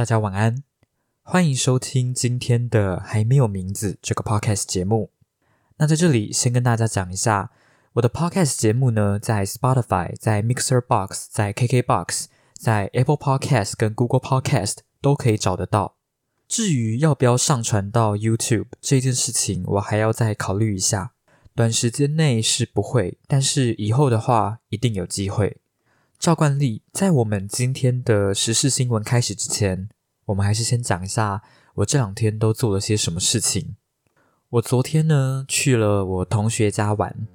大家晚安，欢迎收听今天的还没有名字这个 podcast 节目。那在这里先跟大家讲一下，我的 podcast 节目呢，在 Spotify、在 Mixer Box、在 KK Box、在 Apple Podcast 跟 Google Podcast 都可以找得到。至于要不要上传到 YouTube 这件事情，我还要再考虑一下。短时间内是不会，但是以后的话一定有机会。照惯例，在我们今天的时事新闻开始之前，我们还是先讲一下我这两天都做了些什么事情。我昨天呢去了我同学家玩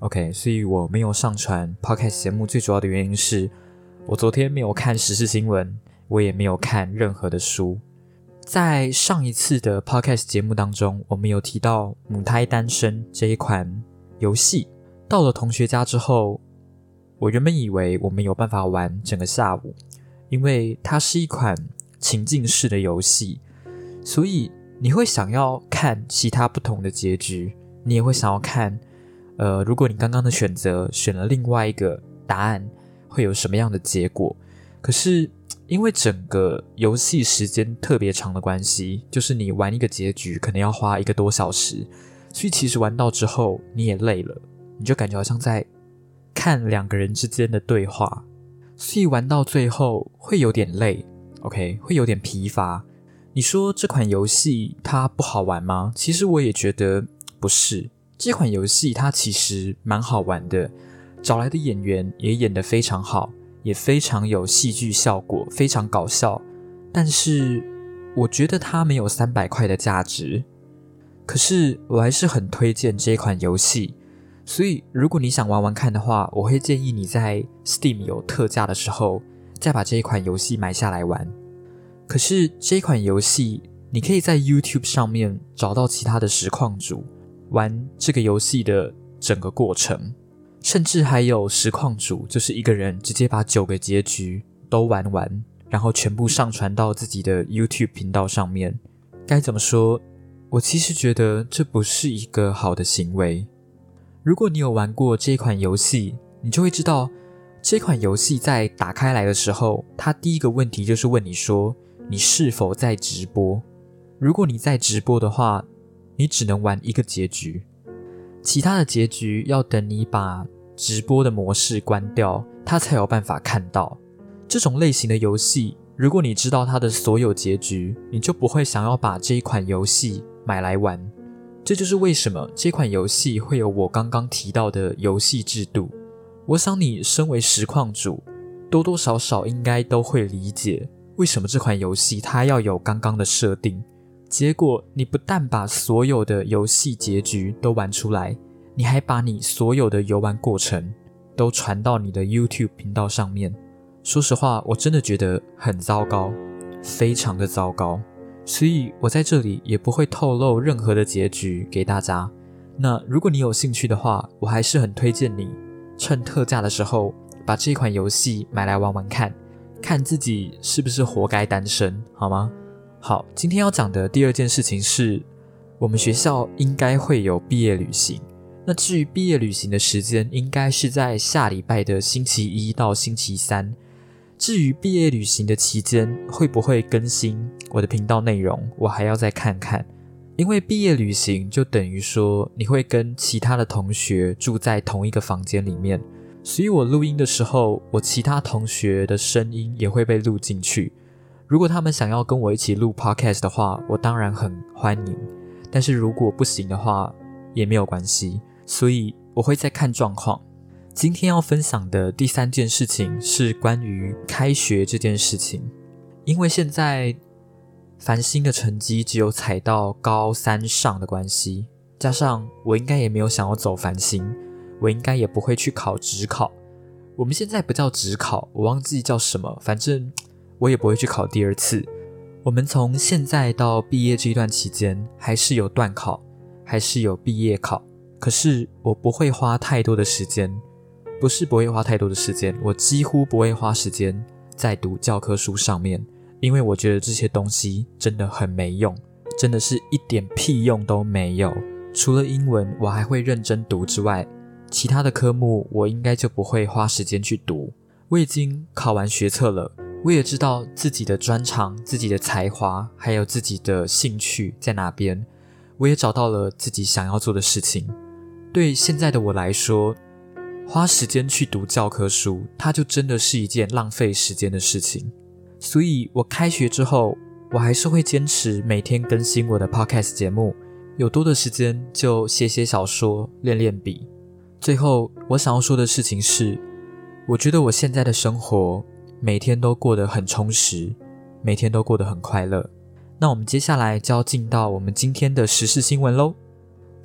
，OK，所以我没有上传 Podcast 节目。最主要的原因是我昨天没有看时事新闻，我也没有看任何的书。在上一次的 Podcast 节目当中，我们有提到《母胎单身》这一款游戏。到了同学家之后。我原本以为我们有办法玩整个下午，因为它是一款情境式的游戏，所以你会想要看其他不同的结局，你也会想要看，呃，如果你刚刚的选择选了另外一个答案，会有什么样的结果？可是因为整个游戏时间特别长的关系，就是你玩一个结局可能要花一个多小时，所以其实玩到之后你也累了，你就感觉好像在。看两个人之间的对话，所以玩到最后会有点累，OK，会有点疲乏。你说这款游戏它不好玩吗？其实我也觉得不是。这款游戏它其实蛮好玩的，找来的演员也演得非常好，也非常有戏剧效果，非常搞笑。但是我觉得它没有三百块的价值。可是我还是很推荐这款游戏。所以，如果你想玩玩看的话，我会建议你在 Steam 有特价的时候，再把这一款游戏买下来玩。可是这一款游戏，你可以在 YouTube 上面找到其他的实况主玩这个游戏的整个过程，甚至还有实况主，就是一个人直接把九个结局都玩完，然后全部上传到自己的 YouTube 频道上面。该怎么说？我其实觉得这不是一个好的行为。如果你有玩过这款游戏，你就会知道，这款游戏在打开来的时候，它第一个问题就是问你说你是否在直播。如果你在直播的话，你只能玩一个结局，其他的结局要等你把直播的模式关掉，它才有办法看到。这种类型的游戏，如果你知道它的所有结局，你就不会想要把这一款游戏买来玩。这就是为什么这款游戏会有我刚刚提到的游戏制度。我想你身为实况主，多多少少应该都会理解为什么这款游戏它要有刚刚的设定。结果你不但把所有的游戏结局都玩出来，你还把你所有的游玩过程都传到你的 YouTube 频道上面。说实话，我真的觉得很糟糕，非常的糟糕。所以我在这里也不会透露任何的结局给大家。那如果你有兴趣的话，我还是很推荐你趁特价的时候把这款游戏买来玩玩看，看自己是不是活该单身，好吗？好，今天要讲的第二件事情是，我们学校应该会有毕业旅行。那至于毕业旅行的时间，应该是在下礼拜的星期一到星期三。至于毕业旅行的期间会不会更新我的频道内容，我还要再看看。因为毕业旅行就等于说你会跟其他的同学住在同一个房间里面，所以我录音的时候，我其他同学的声音也会被录进去。如果他们想要跟我一起录 podcast 的话，我当然很欢迎。但是如果不行的话，也没有关系。所以我会再看状况。今天要分享的第三件事情是关于开学这件事情，因为现在繁星的成绩只有踩到高三上的关系，加上我应该也没有想要走繁星，我应该也不会去考职考。我们现在不叫职考，我忘记叫什么，反正我也不会去考第二次。我们从现在到毕业这一段期间，还是有段考，还是有毕业考，可是我不会花太多的时间。不是不会花太多的时间，我几乎不会花时间在读教科书上面，因为我觉得这些东西真的很没用，真的是一点屁用都没有。除了英文我还会认真读之外，其他的科目我应该就不会花时间去读。我已经考完学测了，我也知道自己的专长、自己的才华，还有自己的兴趣在哪边。我也找到了自己想要做的事情。对现在的我来说，花时间去读教科书，它就真的是一件浪费时间的事情。所以，我开学之后，我还是会坚持每天更新我的 podcast 节目。有多的时间就写写小说、练练笔。最后，我想要说的事情是，我觉得我现在的生活。每天都过得很充实，每天都过得很快乐。那我们接下来就要进到我们今天的时事新闻喽。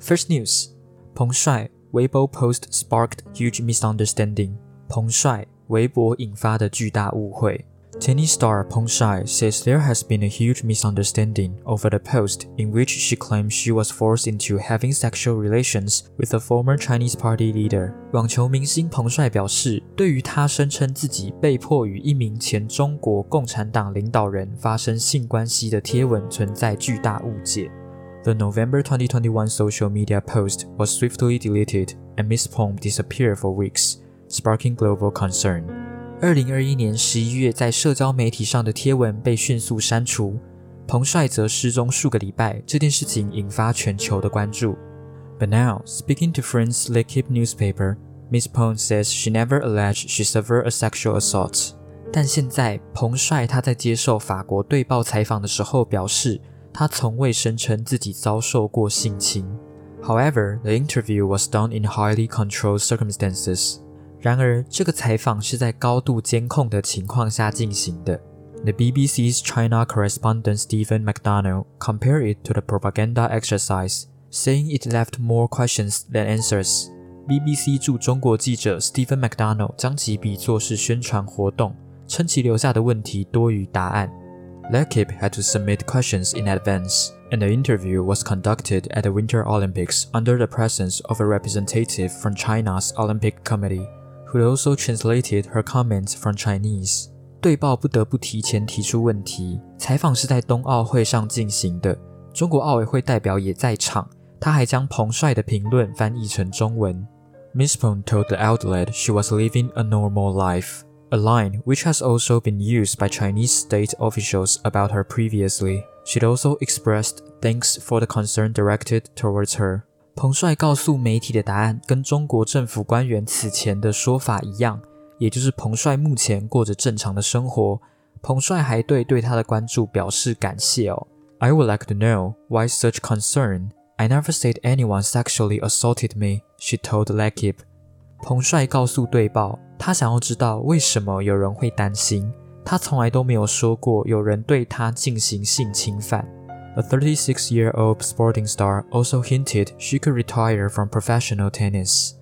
First news：彭帅 微博 post sparked huge misunderstanding。彭帅微博引发的巨大误会。Tennis star Peng Shai says there has been a huge misunderstanding over the post in which she claimed she was forced into having sexual relations with a former Chinese party leader。网球明星彭帅表示，对于他声称自己被迫与一名前中国共产党领导人发生性关系的贴文存在巨大误解。 The November 2021 social media post was swiftly deleted, and Miss Peng disappeared for weeks, sparking global concern. 二零二一年十一月，在社交媒体上的贴文被迅速删除，彭帅则失踪数个礼拜。这件事情引发全球的关注。But now, speaking to France L'Equipe newspaper, Miss Peng says she never alleged she suffered a sexual assault. 但现在，彭帅他在接受法国对报采访的时候表示， 他从未声称自己遭受过性侵。However, the interview was done in highly controlled circumstances. 然而，这个采访是在高度监控的情况下进行的。The BBC's China correspondent Stephen McDonald compared it to the propaganda exercise, saying it left more questions than answers. BBC 驻中国记者 Stephen McDonald 将其比作是宣传活动，称其留下的问题多于答案。 L'Equipe had to submit questions in advance, and the interview was conducted at the Winter Olympics under the presence of a representative from China's Olympic Committee who also translated her comments from Chinese。对报不得不提前提出问题。采访是在冬奥会上进行的，中国奥委会代表也在场。他还将彭帅的评论翻译成中文。Miss Peng told the outlet she was living a normal life, a line which has also been used by Chinese state officials about her previously. She also expressed thanks for the concern directed towards her. 彭帅告诉媒体的答案跟中国政府官员此前的说法一样，也就是彭帅目前过着正常的生活。彭帅还对对他的关注表示感谢哦。I would like to know why such concern. I never said anyone sexually assaulted me. She told L'Equipe. 彭帅告诉对报，他想要知道为什么有人会担心。他从来都没有说过有人对他进行性侵犯。A 36 year old sporting star also hinted she could retire from professional tennis.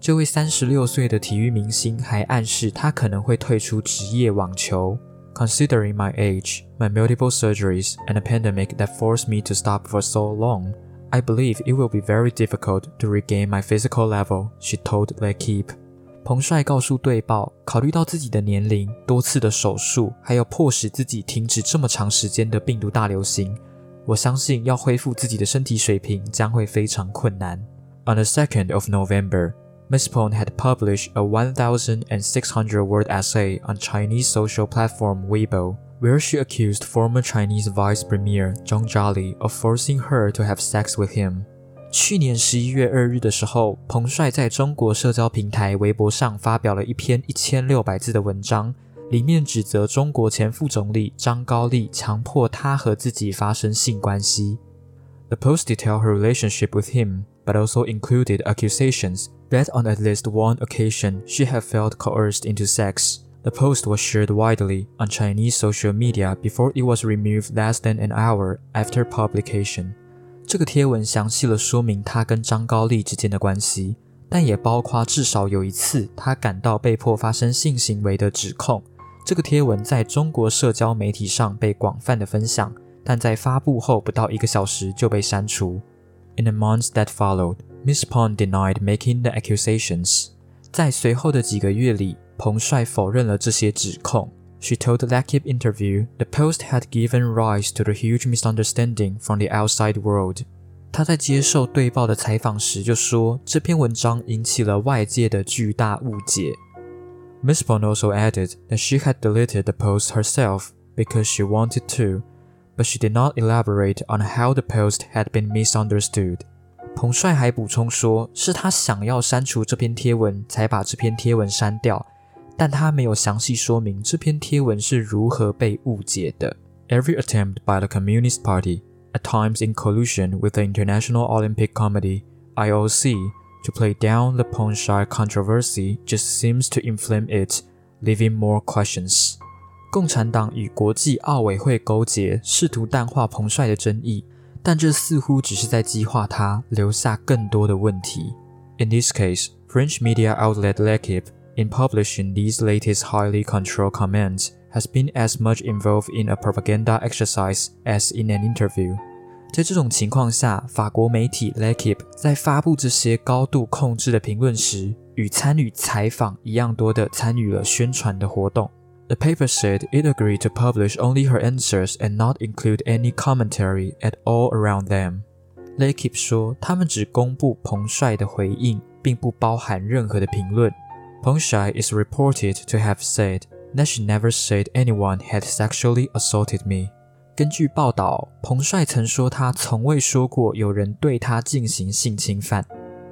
这位三十六岁的体育明星还暗示他可能会退出职业网球。Considering my age, my multiple surgeries, and a pandemic that forced me to stop for so long, I believe it will be very difficult to regain my physical level, she told L'Equipe. 彭帅告诉队报，考虑到自己的年龄、多次的手术，还有迫使自己停止这么长时间的病毒大流行，我相信要恢复自己的身体水平将会非常困难。On the 2nd of November, Ms. Peng had published a 1,600-word essay on Chinese social platform Weibo, where she accused former Chinese Vice Premier Zhang Zhali of forcing her to have sex with him. 去年十一月二日的时候，彭帅在中国社交平台微博上发表了一篇一千六百字的文章，里面指责中国前副总理张高丽强迫他和自己发生性关系。The post detailed her relationship with him, but also included accusations that on at least one occasion she had felt coerced into sex. The post was shared widely on Chinese social media before it was removed less than an hour after publication. 这个贴文详细了说明他跟张高丽之间的关系，但也包括至少有一次他感到被迫发生性行为的指控。这个贴文在中国社交媒体上被广泛的分享，但在发布后不到一个小时就被删除。In the months that followed, Miss Peng denied making the accusations. 在随后的几个月里，彭帅否认了这些指控。She told the L'Equipe interview the post had given rise to the huge misunderstanding from the outside world. 他在接受对报的采访时就说，这篇文章引起了外界的巨大误解。 Miss Peng also added that she had deleted the post herself because she wanted to, but she did not elaborate on how the post had been misunderstood. 彭帅还补充说，是他想要删除这篇贴文，才把这篇贴文删掉，但他没有详细说明这篇贴文是如何被误解的。Every attempt by the Communist Party, at times in collusion with the International Olympic Committee (IOC), to play down the Pongshai controversy just seems to inflame it, leaving more questions. 共产党与国际奥委会勾结，试图淡化彭帅的争议， 但这似乎只是在激化它，留下更多的问题。In this case, French media outlet L'Equipe, in publishing these latest highly controlled comments, has been as much involved in a propaganda exercise as in an interview. 在这种情况下，法国媒体 L'Equipe 在发布这些高度控制的评论时，与参与采访一样多的参与了宣传的活动。 The paper said it agreed to publish only her answers and not include any commentary at all around them. L'Equipe 说，他们只公布彭帅的回应，并不包含任何的评论。Peng Shuai is reported to have said that she never said anyone had sexually assaulted me. 根据报道，彭帅曾说他从未说过有人对他进行性侵犯。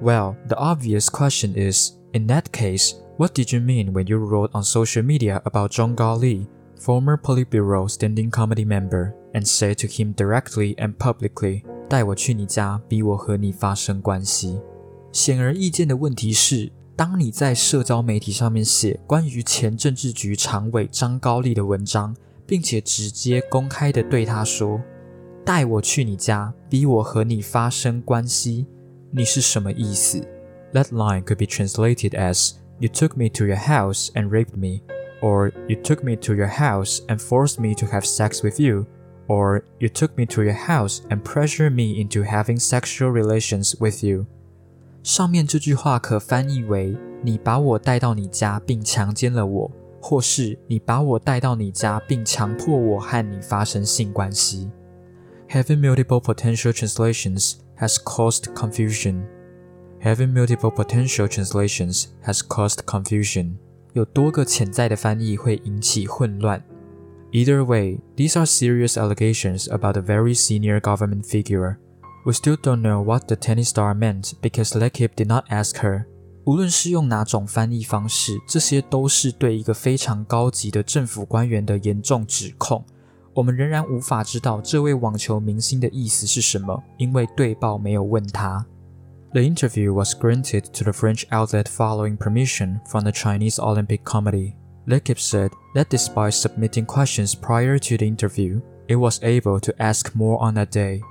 Well, the obvious question is, in that case, what did you mean when you wrote on social media about Zhong Li, former Politburo standing committee member, and said to him directly and publicly, 带我去你家，逼我和你发生关系。显而易见的问题是，当你在社交媒体上面写关于前政治局常委张高丽的文章，并且直接公开的对他说：“带我去你家，逼我和你发生关系。”你是什么意思？That line could be translated as "You took me to your house and raped me," or "You took me to your house and forced me to have sex with you," or "You took me to your house and pressured me into having sexual relations with you." 上面这句话可翻译为：“你把我带到你家并强奸了我。”或是你把我带到你家，并强迫我和你发生性关系。Having multiple potential translations has caused confusion. Having multiple potential translations has caused confusion. 有多个潜在的翻译会引起混乱。Either way, these are serious allegations about a very senior government figure. We still don't know what the tennis star meant because L'Equipe did not ask her. 无论是用哪种翻译方式，这些都是对一个非常高级的政府官员的严重指控。我们仍然无法知道这位网球明星的意思是什么，因为对报没有问他。The interview was granted to the French outlet following permission from the Chinese Olympic Committee. L'Equipe said that despite submitting questions prior to the interview, it was able to ask more on that day.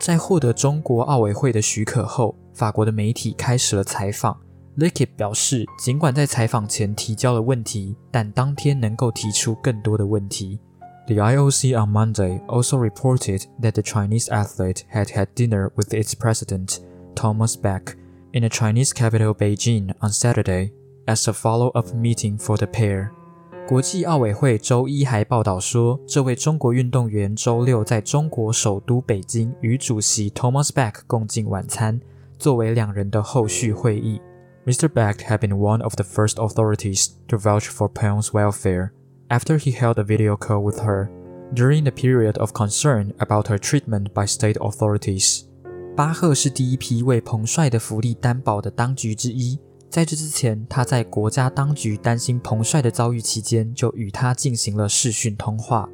在获得中国奥委会的许可后，法国的媒体开始了采访。L'Equipe 表示，尽管在采访前提交了问题，但当天能够提出更多的问题。The IOC on Monday also reported that the Chinese athlete had had dinner with its president, Thomas Bach, in the Chinese capital Beijing on Saturday as a follow-up meeting for the pair. 国际奥委会周一还报道说，这位中国运动员周六在中国首都北京与主席 Thomas Bach 共进晚餐，作为两人的后续会议。Mr. Beck had been one of the first authorities to vouch for Peng's welfare after he held a video call with her during the period of concern about her treatment by state authorities. 巴赫是第一批为彭帅的福利担保的当局之一。在这之前，他在国家当局担心彭帅的遭遇期间，就与他进行了视讯通话。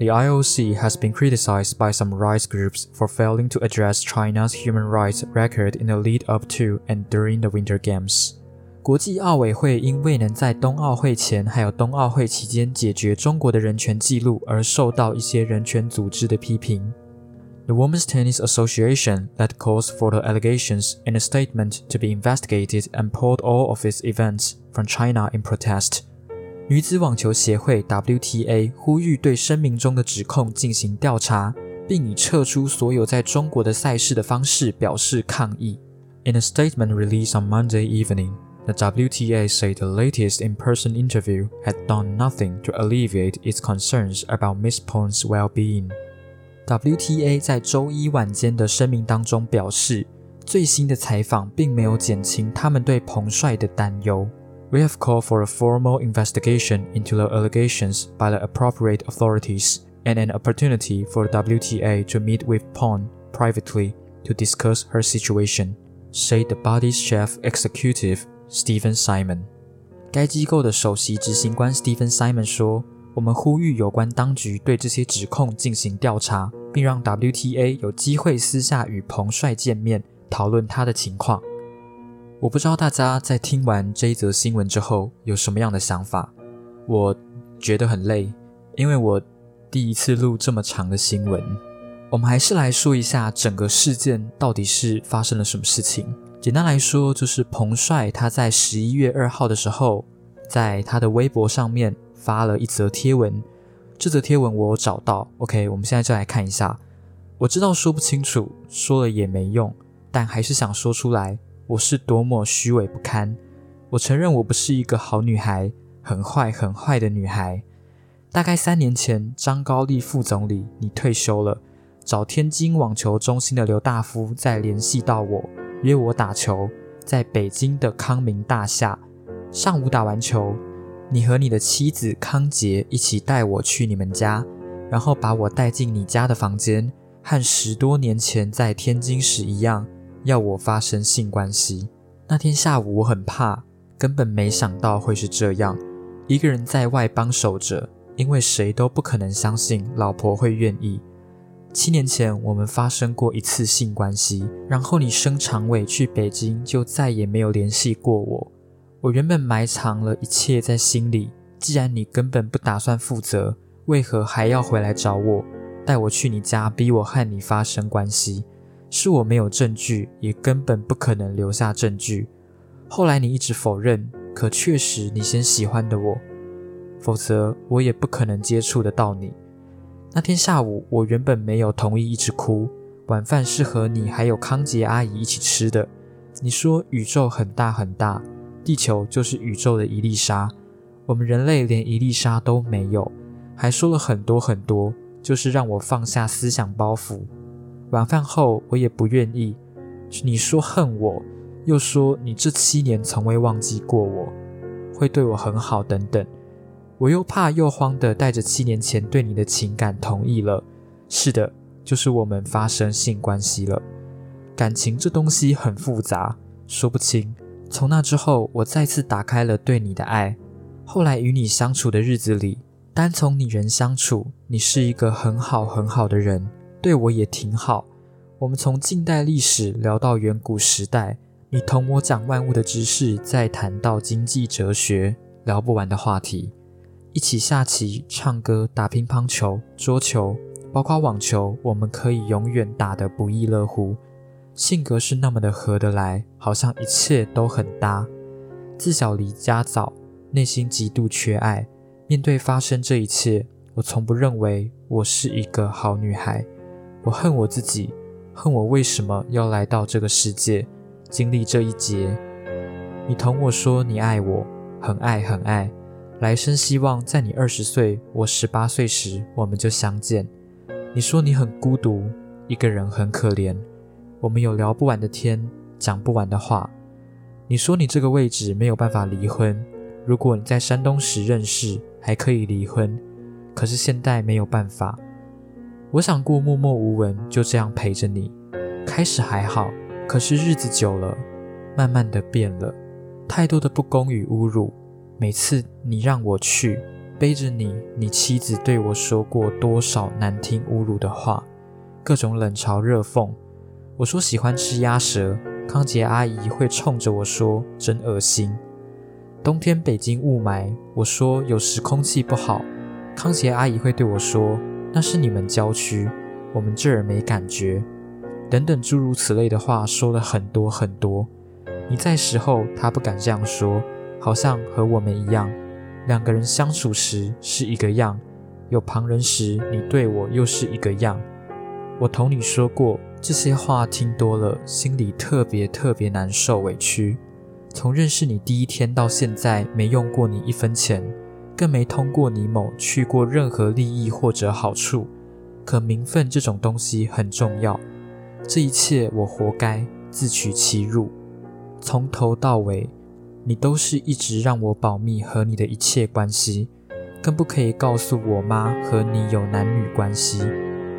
the IOC has been criticized by some rights groups for failing to address China's human rights record in the lead up to and during the Winter Games. 国际奥委会因未能在冬奥会前还有冬奥会期间解决中国的人权记录而受到一些人权组织的批评。The Women's Tennis Association led calls for the allegations in a statement to be investigated and pulled all of its events from China in protest. 女子网球协会 WTA 呼吁对声明中的指控进行调查，并以撤出所有在中国的赛事的方式表示抗议。In a statement released on Monday evening, the WTA said the latest in-person interview had done nothing to alleviate its concerns about Miss Peng's well-being. WTA 在周一晚间的声明当中表示，最新的采访并没有减轻他们对彭帅的担忧。 We have called for a formal investigation into the allegations by the appropriate authorities and an opportunity for the WTA to meet with Pond privately to discuss her situation, said the body's chief executive Stephen Simon. 该机构的首席执行官 Stephen Simon 说：“ 我们呼吁有关当局对这些指控进行调查，并让 WTA 有机会私下与彭帅见面，讨论他的情况。”我不知道大家在听完这一则新闻之后有什么样的想法。我觉得很累，因为我第一次录这么长的新闻。我们还是来说一下整个事件到底是发生了什么事情。简单来说，就是彭帅他在十一月二号的时候，在他的微博上面发了一则贴文。这则贴文我有找到，OK，我们现在就来看一下。我知道说不清楚，说了也没用，但还是想说出来。我是多么虚伪不堪！我承认我不是一个好女孩，很坏很坏的女孩。大概三年前，张高丽副总理你退休了，找天津网球中心的刘大夫再联系到我，约我打球，在北京的康明大厦。上午打完球，你和你的妻子康杰一起带我去你们家，然后把我带进你家的房间，和十多年前在天津时一样。要我发生性关系。那天下午我很怕，根本没想到会是这样，一个人在外帮守着，因为谁都不可能相信老婆会愿意。七年前我们发生过一次性关系，然后你生肠委去北京，就再也没有联系过我。我原本埋藏了一切在心里，既然你根本不打算负责，为何还要回来找我，带我去你家，逼我和你发生关系？是我没有证据，也根本不可能留下证据。后来你一直否认，可确实你先喜欢的我，否则我也不可能接触得到你。那天下午，我原本没有同意一直哭。晚饭是和你还有康杰阿姨一起吃的。你说宇宙很大很大，地球就是宇宙的一粒沙，我们人类连一粒沙都没有，还说了很多很多，就是让我放下思想包袱。晚饭后，我也不愿意。你说恨我，又说你这七年从未忘记过我，会对我很好等等。我又怕又慌的带着七年前对你的情感同意了。是的，就是我们发生性关系了。感情这东西很复杂，说不清。从那之后，我再次打开了对你的爱。后来与你相处的日子里，单从你人相处，你是一个很好很好的人。对我也挺好。我们从近代历史聊到远古时代，你同我讲万物的知识，再谈到经济哲学，聊不完的话题。一起下棋、唱歌、打乒乓球、桌球，包括网球，我们可以永远打得不亦乐乎。性格是那么的合得来，好像一切都很搭。自小离家早，内心极度缺爱。面对发生这一切，我从不认为我是一个好女孩。我恨我自己，恨我为什么要来到这个世界，经历这一劫。你同我说你爱我，很爱很爱，来生希望在你二十岁、我十八岁时我们就相见。你说你很孤独，一个人很可怜，我们有聊不完的天，讲不完的话。你说你这个位置没有办法离婚，如果你在山东时认识，还可以离婚，可是现在没有办法。我想过默默无闻，就这样陪着你。开始还好，可是日子久了，慢慢的变了。太多的不公与侮辱。每次你让我去背着你，你妻子对我说过多少难听侮辱的话，各种冷嘲热讽。我说喜欢吃鸭舌，康杰阿姨会冲着我说真恶心。冬天北京雾霾，我说有时空气不好，康杰阿姨会对我说。那是你们郊区，我们这儿没感觉，等等诸如此类的话说了很多很多。你在时候，他不敢这样说，好像和我们一样，两个人相处时是一个样，有旁人时，你对我又是一个样。我同你说过这些话，听多了，心里特别特别难受委屈。从认识你第一天到现在，没用过你一分钱。更没通过你某去过任何利益或者好处，可名分这种东西很重要。这一切我活该，自取其辱。从头到尾，你都是一直让我保密和你的一切关系，更不可以告诉我妈和你有男女关系，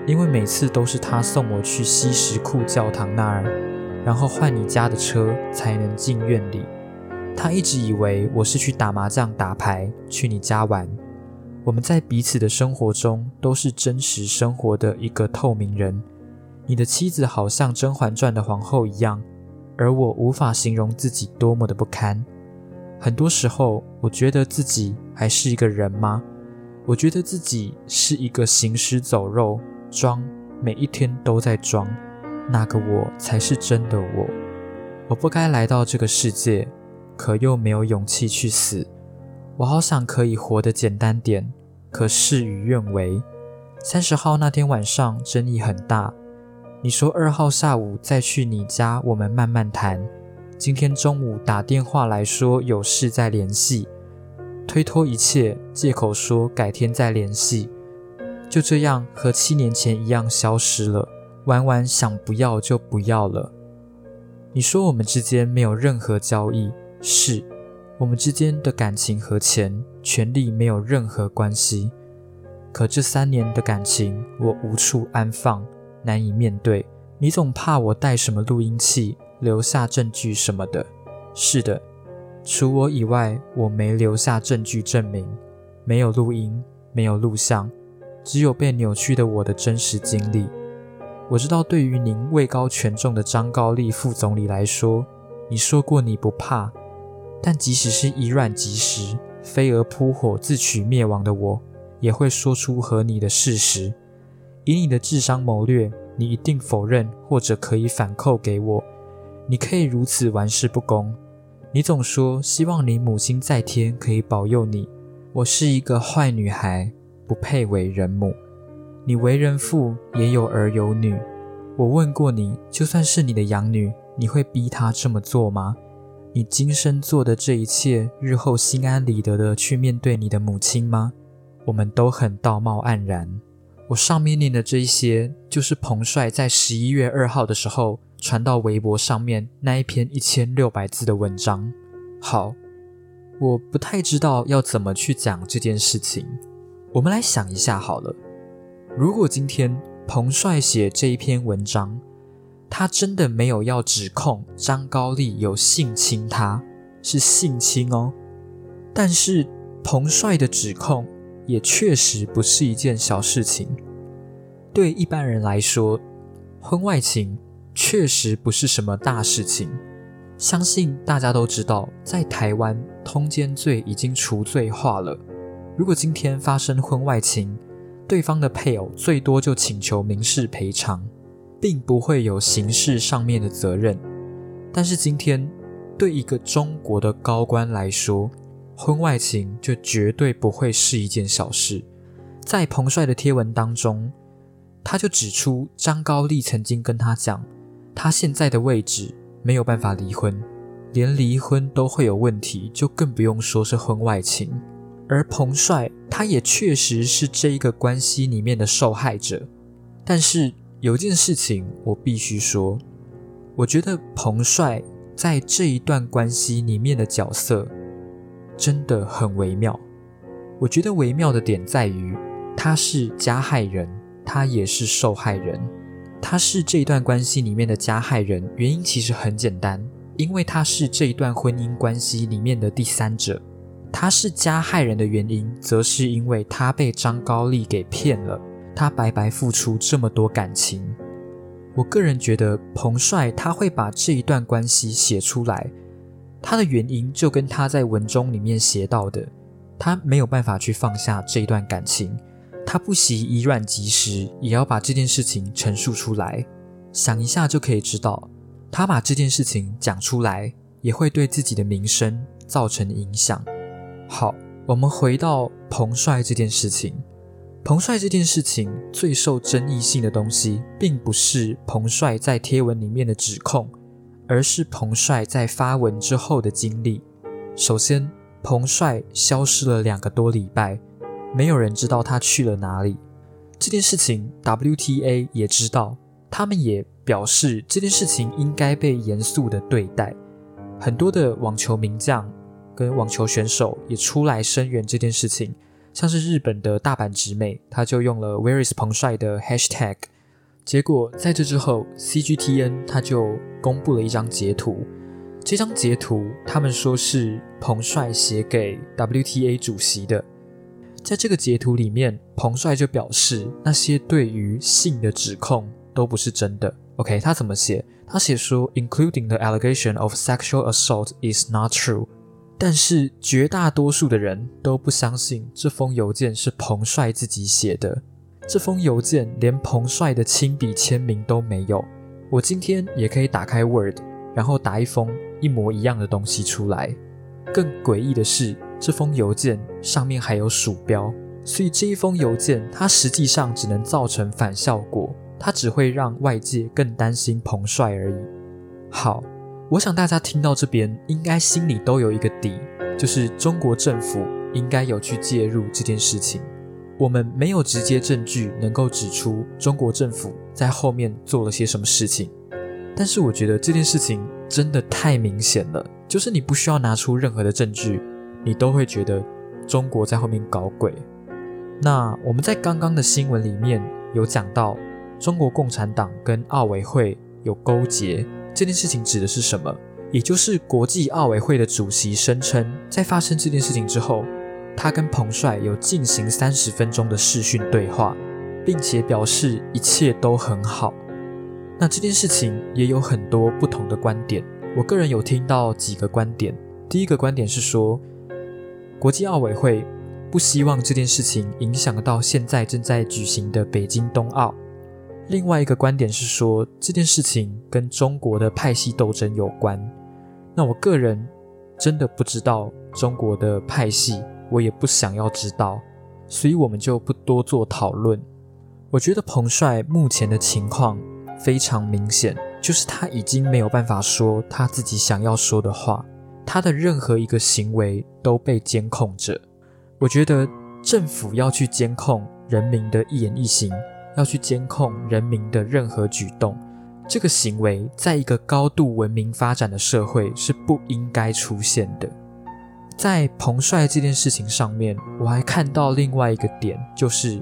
因为每次都是他送我去西什库教堂那儿，然后换你家的车才能进院里。他一直以为我是去打麻将、打牌，去你家玩。我们在彼此的生活中都是真实生活的一个透明人。你的妻子好像《甄嬛传》的皇后一样。而我无法形容自己多么的不堪。很多时候，我觉得自己还是一个人吗？我觉得自己是一个行尸走肉，装，每一天都在装。那个我才是真的我。我不该来到这个世界，可又没有勇气去死。我好想可以活得简单点，可事与愿违。三十号那天晚上，争议很大。你说二号下午再去你家，我们慢慢谈。今天中午打电话来说有事再联系，推脱一切，借口说改天再联系，就这样和七年前一样消失了。玩玩想不要就不要了。你说我们之间没有任何交易，是我们之间的感情和钱、权利没有任何关系。可这三年的感情，我无处安放。难以面对，你总怕我带什么录音器，留下证据什么的。是的，除我以外，我没留下证据证明，没有录音，没有录像，只有被扭曲的我的真实经历。我知道，对于您位高权重的张高丽副总理来说，你说过你不怕，但即使是以卵击石、飞蛾扑火、自取灭亡的我，也会说出和你的事实。以你的智商谋略，你一定否认或者可以反扣给我。你可以如此玩世不恭。你总说希望你母亲在天可以保佑你。我是一个坏女孩，不配为人母。你为人父，也有儿有女。我问过你，就算是你的养女，你会逼她这么做吗？你今生做的这一切，日后心安理得的去面对你的母亲吗？我们都很道貌岸然。我上面念的这一些，就是彭帅在十一月二号的时候传到微博上面那一篇一千六百字的文章。好，我不太知道要怎么去讲这件事情。我们来想一下好了，如果今天彭帅写这一篇文章，他真的没有要指控张高丽有性侵，他是性侵哦。但是彭帅的指控。也确实不是一件小事情。对一般人来说，婚外情确实不是什么大事情。相信大家都知道，在台湾通奸罪已经除罪化了。如果今天发生婚外情，对方的配偶最多就请求民事赔偿，并不会有刑事上面的责任。但是今天，对一个中国的高官来说，婚外情就绝对不会是一件小事。在彭帅的贴文当中，他就指出张高丽曾经跟他讲，他现在的位置没有办法离婚，连离婚都会有问题，就更不用说是婚外情。而彭帅他也确实是这一个关系里面的受害者。但是有件事情我必须说，我觉得彭帅在这一段关系里面的角色。真的很微妙。我觉得微妙的点在于，他是加害人，他也是受害人。他是这一段关系里面的加害人，原因其实很简单，因为他是这一段婚姻关系里面的第三者。他是加害人的原因，则是因为他被张高丽给骗了，他白白付出这么多感情。我个人觉得，彭帅他会把这一段关系写出来。他的原因就跟他在文中里面写到的，他没有办法去放下这一段感情，他不惜以卵击石，也要把这件事情陈述出来。想一下就可以知道，他把这件事情讲出来，也会对自己的名声造成影响。好，我们回到彭帅这件事情，彭帅这件事情最受争议性的东西，并不是彭帅在贴文里面的指控。而是彭帅在发文之后的经历。首先，彭帅消失了两个多礼拜，没有人知道他去了哪里。这件事情，WTA 也知道，他们也表示这件事情应该被严肃的对待。很多的网球名将跟网球选手也出来声援这件事情，像是日本的大阪直美，他就用了 Where is 彭帅的 Hashtag，结果在这之后，CGTN 他就公布了一张截图，这张截图他们说是彭帅写给 WTA 主席的，在这个截图里面，彭帅就表示那些对于性的指控都不是真的。OK，他怎么写？他写说，including the allegation of sexual assault is not true。但是绝大多数的人都不相信这封邮件是彭帅自己写的。这封邮件连彭帅的亲笔签名都没有。我今天也可以打开 Word，然后打一封一模一样的东西出来。更诡异的是，这封邮件上面还有鼠标，所以这一封邮件它实际上只能造成反效果。它只会让外界更担心彭帅而已。好，我想大家听到这边，应该心里都有一个底，就是中国政府应该有去介入这件事情。我们没有直接证据能够指出中国政府在后面做了些什么事情，但是我觉得这件事情真的太明显了，就是你不需要拿出任何的证据，你都会觉得中国在后面搞鬼。那我们在刚刚的新闻里面有讲到。中国共产党跟奥委会有勾结，这件事情指的是什么？也就是国际奥委会的主席声称，在发生这件事情之后，他跟彭帅有进行三十分钟的视讯对话，并且表示一切都很好。那这件事情也有很多不同的观点，我个人有听到几个观点。第一个观点是说，国际奥委会不希望这件事情影响到现在正在举行的北京冬奥。另外一个观点是说，这件事情跟中国的派系斗争有关。那我个人真的不知道中国的派系，我也不想要知道，所以我们就不多做讨论。我觉得彭帅目前的情况非常明显，就是他已经没有办法说他自己想要说的话，他的任何一个行为都被监控着。我觉得政府要去监控人民的一言一行。要去监控人民的任何举动，这个行为在一个高度文明发展的社会是不应该出现的。在彭帅这件事情上面，我还看到另外一个点，就是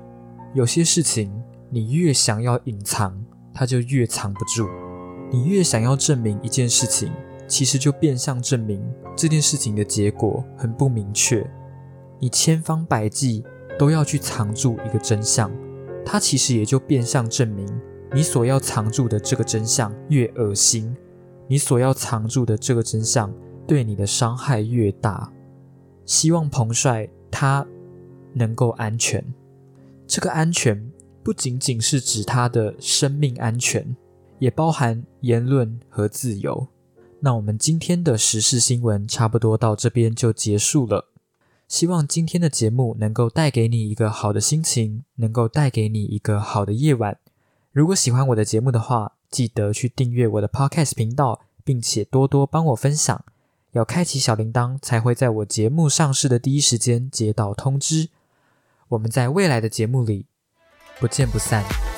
有些事情你越想要隐藏，它就越藏不住；你越想要证明一件事情，其实就变相证明这件事情的结果很不明确。你千方百计都要去藏住一个真相。它其实也就变相证明，你所要藏住的这个真相越恶心，你所要藏住的这个真相对你的伤害越大。希望彭帅他能够安全，这个安全不仅仅是指他的生命安全，也包含言论和自由。那我们今天的时事新闻差不多到这边就结束了。希望今天的节目能够带给你一个好的心情，能够带给你一个好的夜晚。如果喜欢我的节目的话，记得去订阅我的 Podcast 频道，并且多多帮我分享。要开启小铃铛，才会在我节目上市的第一时间接到通知。我们在未来的节目里不见不散。